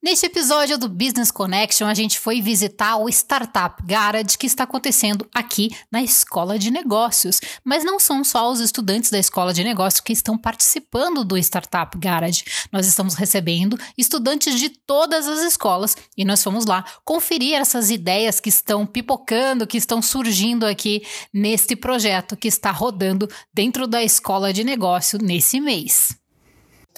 Neste episódio do Business Connection, a gente foi visitar o Startup Garage que está acontecendo aqui na Escola de Negócios. Mas não são só os estudantes da Escola de Negócios que estão participando do Startup Garage. Nós estamos recebendo estudantes de todas as escolas e nós fomos lá conferir essas ideias que estão pipocando, que estão surgindo aqui neste projeto que está rodando dentro da Escola de Negócio nesse mês.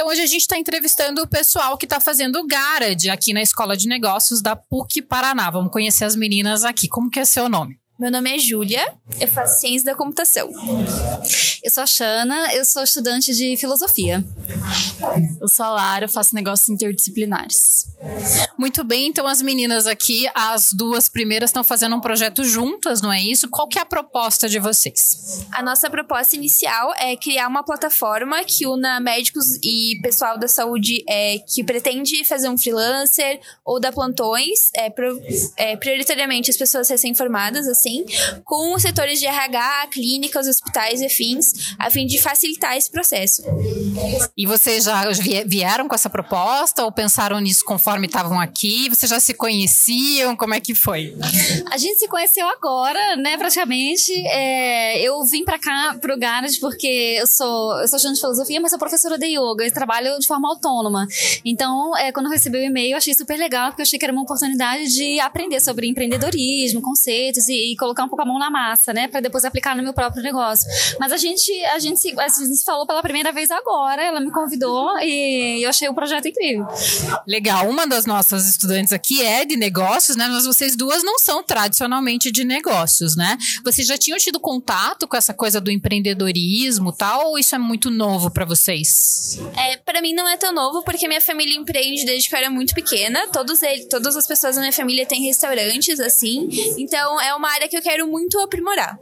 Então hoje a gente está entrevistando o pessoal que está fazendo Garage aqui na Escola de Negócios da PUC Paraná. Vamos conhecer as meninas aqui. Como que é seu nome? Meu nome é Júlia, eu faço ciência da computação. Eu sou a Xana, eu sou estudante de filosofia. Eu sou a Lara, faço negócios interdisciplinares. Muito bem, então as meninas aqui, as duas primeiras estão fazendo um projeto juntas, não é isso? Qual que é a proposta de vocês? A nossa proposta inicial é criar uma plataforma que una médicos e pessoal da saúde é, que pretende fazer um freelancer ou dar plantões, é, pro, é, prioritariamente as pessoas recém-formadas, assim, assim, com os setores de RH, clínicas, hospitais e afins, a fim de facilitar esse processo. E vocês já vieram com essa proposta ou pensaram nisso conforme estavam aqui? Vocês já se conheciam? Como é que foi? A gente se conheceu agora, né, praticamente. É, eu vim para cá, pro Garage, porque eu sou, eu sou estudante de filosofia, mas sou professora de yoga. Eu trabalho de forma autônoma. Então, é, quando eu recebi o e-mail, eu achei super legal, porque eu achei que era uma oportunidade de aprender sobre empreendedorismo, conceitos e, e colocar um pouco a mão na massa, né? Para depois aplicar no meu próprio negócio. Mas a gente, a gente, a gente se falou pela primeira vez agora, ela me convidou e eu achei o projeto incrível. Legal. Uma das nossas estudantes aqui é de negócios, né? Mas vocês duas não são tradicionalmente de negócios, né? Vocês já tinham tido contato com essa coisa do empreendedorismo tal, ou isso é muito novo para vocês? É, para mim não é tão novo, porque minha família empreende desde que eu era muito pequena. Todos eles, todas as pessoas da minha família têm restaurantes, assim. Então é uma área que eu quero muito aprimorar.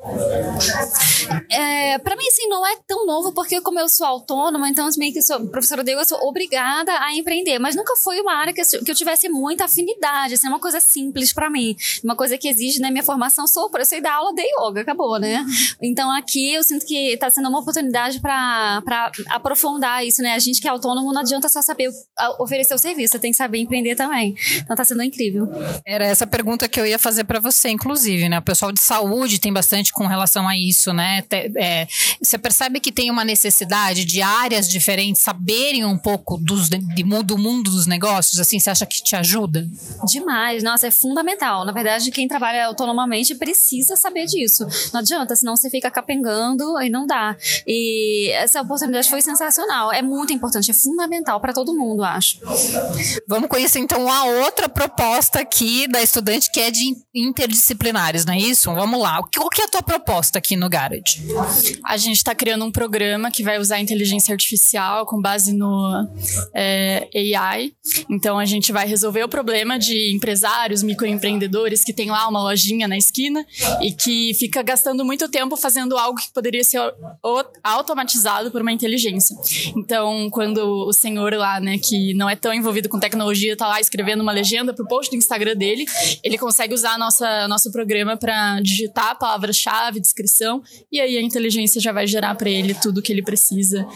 É, para mim, assim, não é tão novo, porque como eu sou autônoma, então meio que sou professora de yoga, eu sou obrigada a empreender. Mas nunca foi uma área que eu, que eu tivesse muita afinidade, assim, é uma coisa simples para mim. Uma coisa que exige, né, minha formação, sou, eu sei dar aula de yoga, acabou, né? Então aqui eu sinto que tá sendo uma oportunidade para aprofundar isso, né? A gente que é autônomo não adianta só saber oferecer o serviço, você tem que saber empreender também. Então tá sendo incrível. Era essa pergunta que eu ia fazer para você, inclusive, né? pessoal de saúde tem bastante com relação a isso, né? É, você percebe que tem uma necessidade de áreas diferentes saberem um pouco dos, de, do mundo dos negócios? Assim, você acha que te ajuda? Demais, nossa, é fundamental. Na verdade, quem trabalha autonomamente precisa saber disso. Não adianta, senão você fica capengando e não dá. E essa oportunidade foi sensacional. É muito importante, é fundamental para todo mundo, acho. Vamos conhecer então a outra proposta aqui da estudante que é de interdisciplinares, né? isso? Vamos lá. O que é a tua proposta aqui no Garage? A gente está criando um programa que vai usar inteligência artificial com base no é, AI. Então a gente vai resolver o problema de empresários, microempreendedores que tem lá uma lojinha na esquina e que fica gastando muito tempo fazendo algo que poderia ser automatizado por uma inteligência. Então, quando o senhor lá, né, que não é tão envolvido com tecnologia, tá lá escrevendo uma legenda pro post do Instagram dele, ele consegue usar a nossa nosso programa para digitar a palavra-chave, descrição, e aí a inteligência já vai gerar para ele tudo que ele precisa: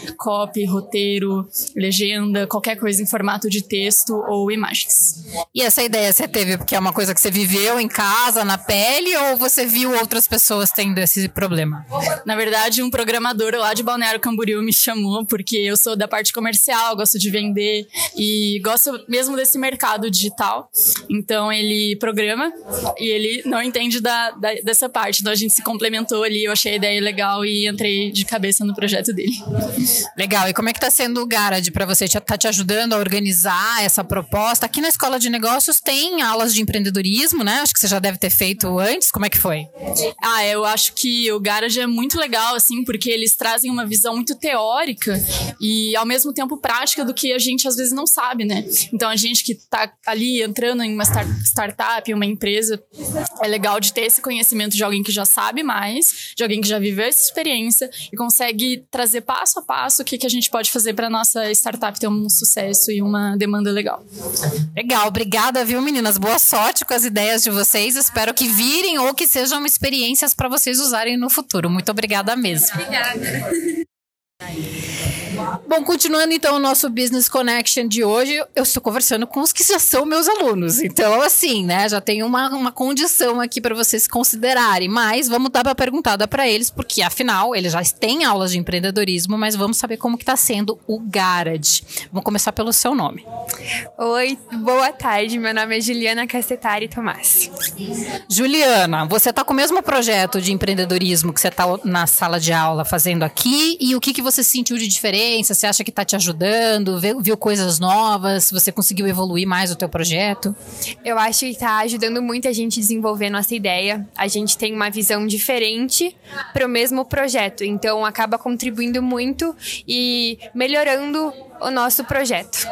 copy, roteiro, legenda, qualquer coisa em formato de texto ou imagens. E essa ideia você teve porque é uma coisa que você viveu em casa, na pele, ou você viu outras pessoas tendo esse problema? Na verdade, um programador lá de Balneário Camboriú me chamou porque eu sou da parte comercial, gosto de vender e gosto mesmo desse mercado digital. Então ele programa e ele não entende da da, dessa parte. Então a gente se complementou ali, eu achei a ideia legal e entrei de cabeça no projeto dele. Legal. E como é que tá sendo o Garage para você? Tá te ajudando a organizar essa proposta? Aqui na Escola de Negócios tem aulas de empreendedorismo, né? Acho que você já deve ter feito antes. Como é que foi? Ah, eu acho que o Garage é muito legal, assim, porque eles trazem uma visão muito teórica e ao mesmo tempo prática do que a gente às vezes não sabe, né? Então a gente que tá ali entrando em uma start startup, uma empresa, é legal de ter esse conhecimento de alguém que já sabe mais, de alguém que já viveu essa experiência e consegue trazer passo a passo o que, que a gente pode fazer para nossa startup ter um sucesso e uma demanda legal. Legal, obrigada, viu, meninas? Boa sorte com as ideias de vocês. Espero que virem ou que sejam experiências para vocês usarem no futuro. Muito obrigada mesmo. Obrigada. Bom, continuando então o nosso Business Connection de hoje, eu estou conversando com os que já são meus alunos. Então, assim, né, já tem uma, uma condição aqui para vocês considerarem. Mas vamos dar uma perguntada para eles, porque afinal, eles já têm aulas de empreendedorismo, mas vamos saber como que está sendo o Garage. Vamos começar pelo seu nome. Oi, boa tarde. Meu nome é Juliana Castetari Tomás. Juliana, você está com o mesmo projeto de empreendedorismo que você está na sala de aula fazendo aqui e o que, que você sentiu de diferença? Você acha que está te ajudando? Viu, viu coisas novas? Você conseguiu evoluir mais o teu projeto? Eu acho que está ajudando muito a gente desenvolver nossa ideia. A gente tem uma visão diferente para o mesmo projeto, então acaba contribuindo muito e melhorando o nosso projeto.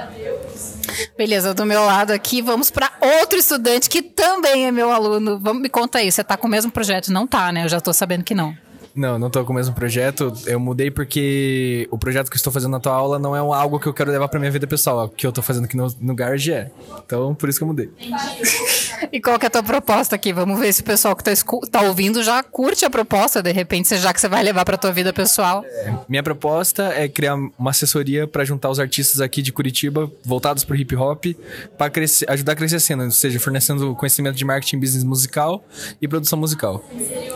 Beleza, do meu lado aqui, vamos para outro estudante que também é meu aluno. Vamos, me conta aí, você tá com o mesmo projeto? Não tá, né? Eu já tô sabendo que não. Não, não tô com o mesmo projeto. Eu mudei porque o projeto que eu estou fazendo na tua aula não é algo que eu quero levar pra minha vida pessoal. O que eu tô fazendo aqui no, no Garage é. Então, por isso que eu mudei. E qual que é a tua proposta aqui? Vamos ver se o pessoal que tá, tá ouvindo já curte a proposta, de repente, já que você vai levar pra tua vida pessoal. É, minha proposta é criar uma assessoria para juntar os artistas aqui de Curitiba, voltados pro hip hop, para ajudar a crescer a cena, ou seja, fornecendo conhecimento de marketing, business musical e produção musical.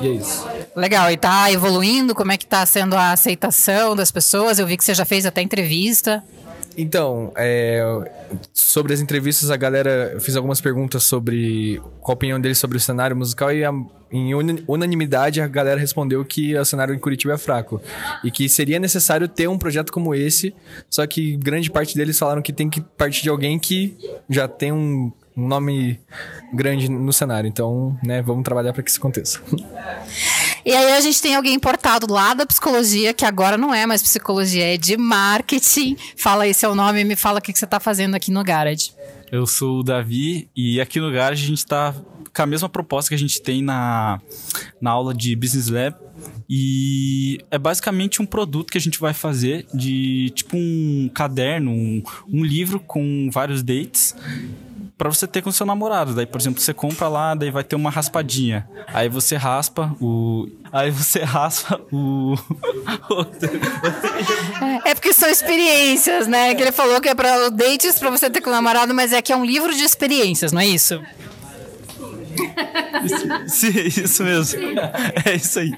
E é isso. Legal, e tá evoluindo? Como é que tá sendo a aceitação das pessoas? Eu vi que você já fez até entrevista. Então, é, sobre as entrevistas, a galera. Eu fiz algumas perguntas sobre qual a opinião deles sobre o cenário musical e a, em unanimidade a galera respondeu que o cenário em Curitiba é fraco. E que seria necessário ter um projeto como esse, só que grande parte deles falaram que tem que partir de alguém que já tem um, um nome grande no cenário. Então, né, vamos trabalhar para que isso aconteça. E aí a gente tem alguém importado lá da psicologia, que agora não é mais psicologia, é de marketing. Fala aí seu nome e me fala o que você está fazendo aqui no Garage. Eu sou o Davi e aqui no Garage a gente está com a mesma proposta que a gente tem na, na aula de Business Lab. E é basicamente um produto que a gente vai fazer de tipo um caderno, um, um livro com vários dates para você ter com seu namorado. Daí, por exemplo, você compra lá, daí vai ter uma raspadinha. Aí você raspa o. Aí você raspa o. é porque são experiências, né? Que ele falou que é para dates para você ter com o namorado, mas é que é um livro de experiências, não é isso? Sim, isso mesmo. É isso aí.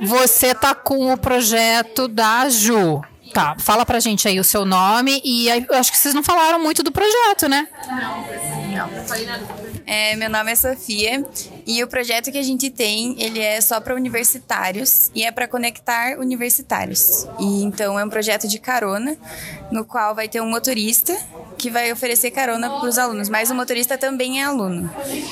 Você tá com o projeto da Ju. Tá, fala pra gente aí o seu nome e aí, eu acho que vocês não falaram muito do projeto, né? Não, não falei nada. É, meu nome é Sofia e o projeto que a gente tem, ele é só para universitários e é para conectar universitários. E então é um projeto de carona, no qual vai ter um motorista que vai oferecer carona para os alunos, mas o motorista também é aluno.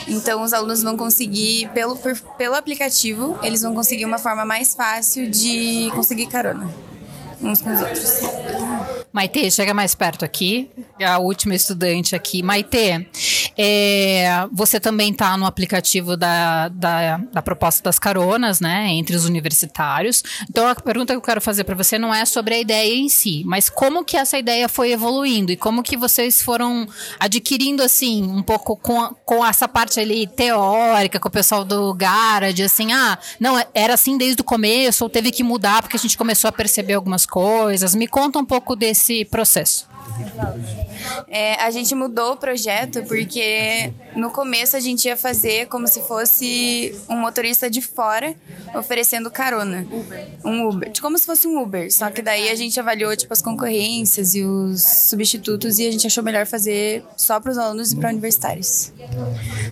Então os alunos vão conseguir pelo por, pelo aplicativo, eles vão conseguir uma forma mais fácil de conseguir carona uns com os outros. Maite, chega mais perto aqui. A última estudante aqui. Maite, é, você também está no aplicativo da, da, da, proposta das caronas, né? Entre os universitários. Então, a pergunta que eu quero fazer para você não é sobre a ideia em si, mas como que essa ideia foi evoluindo e como que vocês foram adquirindo, assim, um pouco com, com essa parte ali teórica, com o pessoal do Garage, assim, ah, não, era assim desde o começo, ou teve que mudar porque a gente começou a perceber algumas coisas. Me conta um pouco desse processo. É, a gente mudou o projeto porque no começo a gente ia fazer como se fosse um motorista de fora oferecendo carona. Um Uber. Como se fosse um Uber. Só que daí a gente avaliou tipo, as concorrências e os substitutos e a gente achou melhor fazer só para os alunos e para universitários.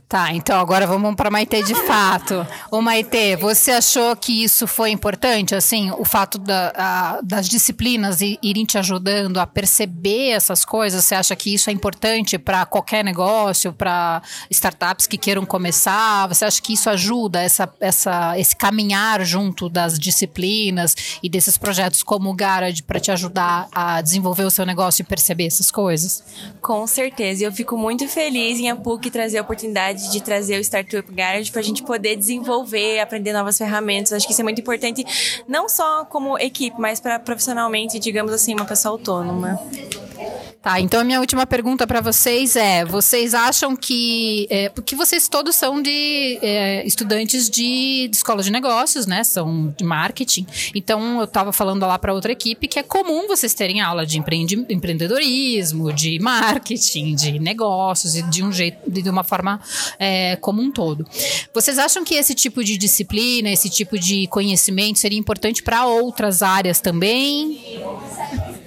Tá, então agora vamos para Maite de fato. Ô Maite, você achou que isso foi importante? Assim, o fato da, a, das disciplinas irem te ajudando a perceber essas coisas? Você acha que isso é importante para qualquer negócio, para startups que queiram começar? Você acha que isso ajuda essa, essa, esse caminhar junto das disciplinas e desses projetos como o Garage para te ajudar a desenvolver o seu negócio e perceber essas coisas? Com certeza. Eu fico muito feliz em a PUC trazer a oportunidade de trazer o Startup Garage para a gente poder desenvolver, aprender novas ferramentas. Acho que isso é muito importante, não só como equipe, mas para profissionalmente, digamos assim, uma pessoa autônoma. Tá, então a minha última pergunta para vocês é: vocês acham que. É, porque vocês todos são de é, estudantes de, de, escola de negócios, né? São de marketing. Então eu estava falando lá para outra equipe que é comum vocês terem aula de empreende, empreendedorismo, de marketing, de negócios, e de um jeito, de uma forma é, como um todo. Vocês acham que esse tipo de disciplina, esse tipo de conhecimento seria importante para outras áreas também?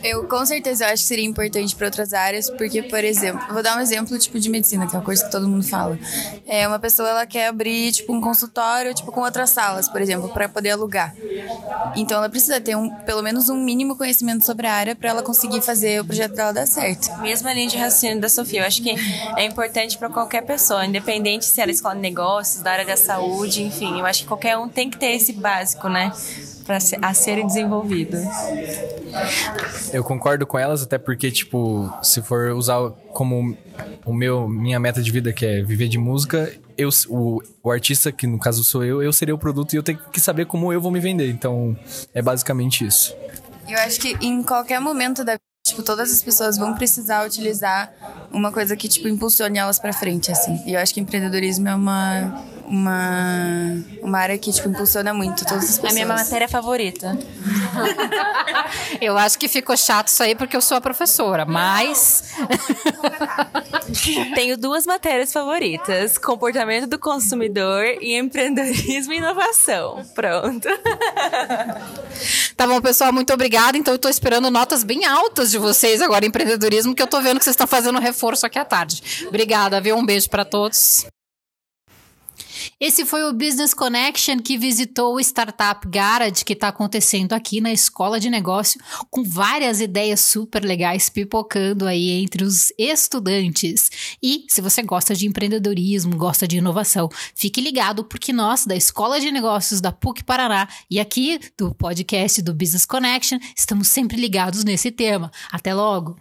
Eu com certeza acho que seria importante para outras áreas, porque, por exemplo, vou dar um exemplo tipo de medicina, que é uma coisa que todo mundo fala. É uma pessoa ela quer abrir tipo um consultório, tipo com outras salas, por exemplo, para poder alugar. Então ela precisa ter um, pelo menos um mínimo conhecimento sobre a área para ela conseguir fazer o projeto dela dar certo. Mesma linha de raciocínio da Sofia, eu acho que é importante para qualquer pessoa, independente se é da escola de negócios, da área da saúde, enfim, eu acho que qualquer um tem que ter esse básico, né? Para a serem desenvolvidos. Eu concordo com elas, até porque, tipo, se for usar como o meu minha meta de vida, que é viver de música, eu, o, o artista, que no caso sou eu, eu seria o produto e eu tenho que saber como eu vou me vender. Então, é basicamente isso. Eu acho que em qualquer momento da Tipo, todas as pessoas vão precisar utilizar uma coisa que, tipo, impulsione elas para frente, assim. E eu acho que empreendedorismo é uma, uma, uma área que, tipo, impulsiona muito todas as pessoas. A minha matéria favorita. eu acho que ficou chato isso aí porque eu sou a professora, mas... Tenho duas matérias favoritas. Comportamento do consumidor e empreendedorismo e inovação. Pronto. Tá bom, pessoal, muito obrigada. Então, eu tô esperando notas bem altas de vocês agora em empreendedorismo, que eu tô vendo que vocês estão fazendo reforço aqui à tarde. Obrigada, viu? Um beijo para todos. Esse foi o Business Connection que visitou o Startup Garage que está acontecendo aqui na Escola de Negócio, com várias ideias super legais pipocando aí entre os estudantes. E se você gosta de empreendedorismo, gosta de inovação, fique ligado porque nós, da Escola de Negócios da PUC Paraná e aqui do podcast do Business Connection, estamos sempre ligados nesse tema. Até logo!